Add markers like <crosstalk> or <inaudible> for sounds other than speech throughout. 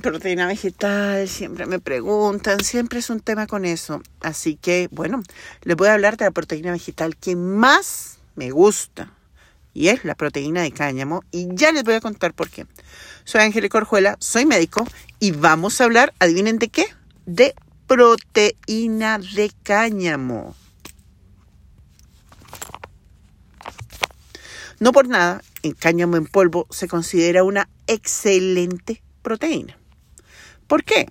Proteína vegetal, siempre me preguntan, siempre es un tema con eso. Así que, bueno, les voy a hablar de la proteína vegetal que más me gusta. Y es la proteína de cáñamo. Y ya les voy a contar por qué. Soy Angélica Orjuela, soy médico y vamos a hablar, adivinen de qué, de proteína de cáñamo. No por nada, el cáñamo en polvo se considera una excelente proteína. ¿Por qué?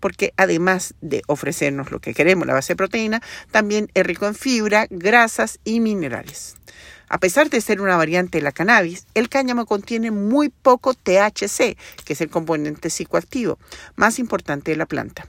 Porque además de ofrecernos lo que queremos, la base de proteína, también es rico en fibra, grasas y minerales. A pesar de ser una variante de la cannabis, el cáñamo contiene muy poco THC, que es el componente psicoactivo más importante de la planta.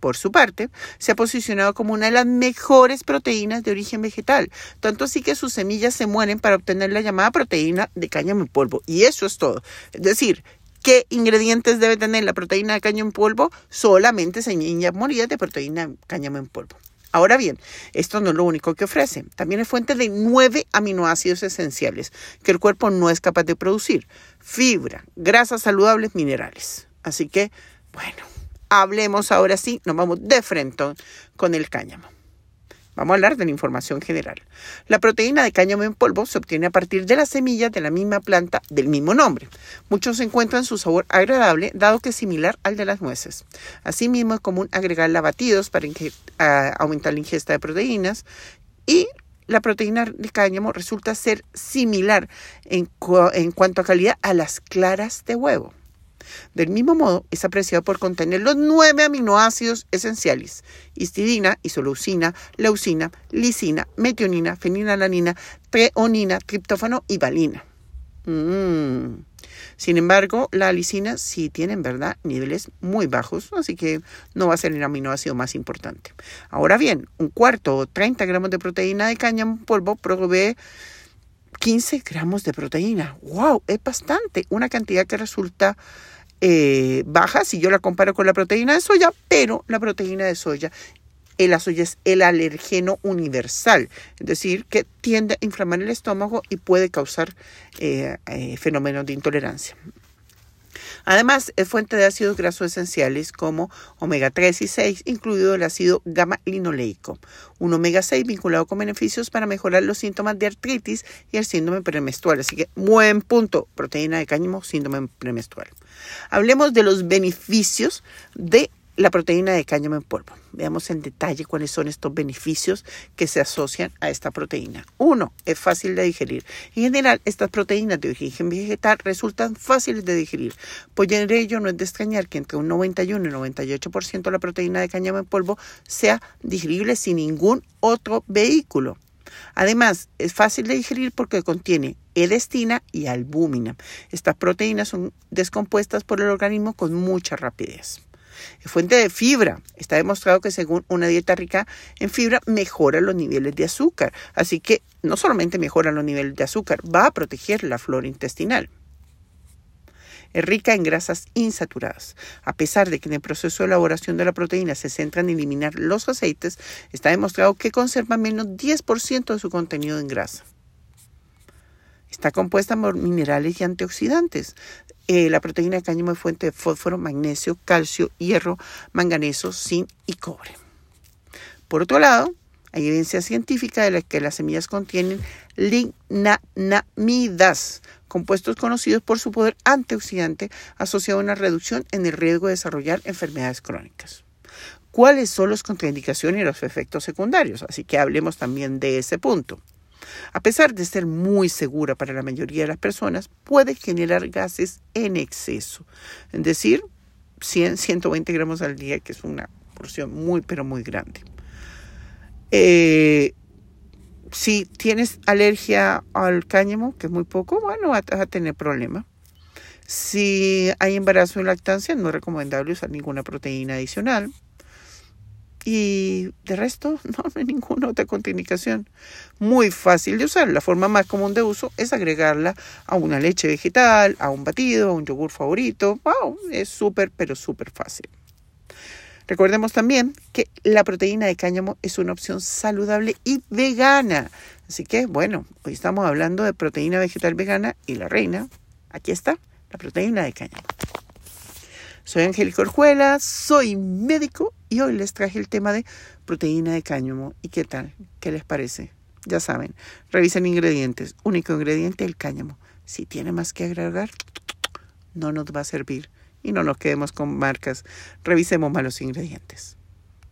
Por su parte, se ha posicionado como una de las mejores proteínas de origen vegetal, tanto así que sus semillas se mueren para obtener la llamada proteína de cáñamo en polvo. Y eso es todo. Es decir, ¿qué ingredientes debe tener la proteína de cáñamo en polvo? Solamente semillas molidas de proteína de cáñamo en polvo. Ahora bien, esto no es lo único que ofrece. También es fuente de nueve aminoácidos esenciales que el cuerpo no es capaz de producir. Fibra, grasas saludables, minerales. Así que, bueno, hablemos ahora sí, nos vamos de frente con el cáñamo. Vamos a hablar de la información general. La proteína de cáñamo en polvo se obtiene a partir de las semillas de la misma planta del mismo nombre. Muchos encuentran su sabor agradable, dado que es similar al de las nueces. Asimismo, es común agregarla a batidos para aumentar la ingesta de proteínas y la proteína de cáñamo resulta ser similar en cuanto a calidad a las claras de huevo. Del mismo modo, es apreciado por contener los nueve aminoácidos esenciales: histidina, isoleucina, leucina, lisina, metionina, fenilalanina, treonina, triptófano y valina. Mm. Sin embargo, la lisina sí tiene en verdad niveles muy bajos, así que no va a ser el aminoácido más importante. Ahora bien, un cuarto o 30 gramos de proteína de cáñamo polvo provee 15 gramos de proteína. ¡Wow! Es bastante. Una cantidad que resulta eh, baja si yo la comparo con la proteína de soya, pero la proteína de soya, eh, la soya es el alergeno universal, es decir, que tiende a inflamar el estómago y puede causar eh, fenómenos de intolerancia. Además, es fuente de ácidos grasos esenciales como omega 3 y 6, incluido el ácido gamma linoleico. Un omega 6 vinculado con beneficios para mejorar los síntomas de artritis y el síndrome premenstrual. Así que, buen punto, proteína de cáñamo, síndrome premenstrual. Hablemos de los beneficios de la proteína de cáñamo en polvo. Veamos en detalle cuáles son estos beneficios que se asocian a esta proteína. Uno, es fácil de digerir. En general, estas proteínas de origen vegetal resultan fáciles de digerir. Por ello, no es de extrañar que entre un 91 y 98% de la proteína de cáñamo en polvo sea digerible sin ningún otro vehículo. Además, es fácil de digerir porque contiene edestina y albúmina. Estas proteínas son descompuestas por el organismo con mucha rapidez. Es fuente de fibra. Está demostrado que según una dieta rica en fibra mejora los niveles de azúcar. Así que no solamente mejora los niveles de azúcar, va a proteger la flora intestinal. Es rica en grasas insaturadas. A pesar de que en el proceso de elaboración de la proteína se centra en eliminar los aceites, está demostrado que conserva menos 10% de su contenido en grasa. Está compuesta por minerales y antioxidantes. Eh, la proteína de cáñamo es fuente de fósforo, magnesio, calcio, hierro, manganeso, zinc y cobre. Por otro lado, hay evidencia científica de que las semillas contienen lignamidas, compuestos conocidos por su poder antioxidante asociado a una reducción en el riesgo de desarrollar enfermedades crónicas. ¿Cuáles son las contraindicaciones y los efectos secundarios? Así que hablemos también de ese punto. A pesar de ser muy segura para la mayoría de las personas, puede generar gases en exceso, es decir, 100, 120 gramos al día, que es una porción muy, pero muy grande. Eh, si tienes alergia al cáñamo, que es muy poco, bueno, vas a tener problemas. Si hay embarazo en lactancia, no es recomendable usar ninguna proteína adicional. Y de resto, <laughs> no, hay ninguna otra contraindicación. Muy fácil de usar. La forma más común de uso es agregarla a una leche vegetal, a un batido, a un yogur favorito. Wow, es súper, pero súper fácil. Recordemos también que la proteína de cáñamo es una opción saludable y vegana. Así que, bueno, hoy estamos hablando de proteína vegetal vegana y la reina, aquí está, la proteína de cáñamo. Soy Angélica Orjuela, soy médico y hoy les traje el tema de proteína de cáñamo. ¿Y qué tal? ¿Qué les parece? Ya saben, revisen ingredientes. Único ingrediente, el cáñamo. Si tiene más que agregar, no nos va a servir. Y no nos quedemos con marcas. Revisemos malos ingredientes.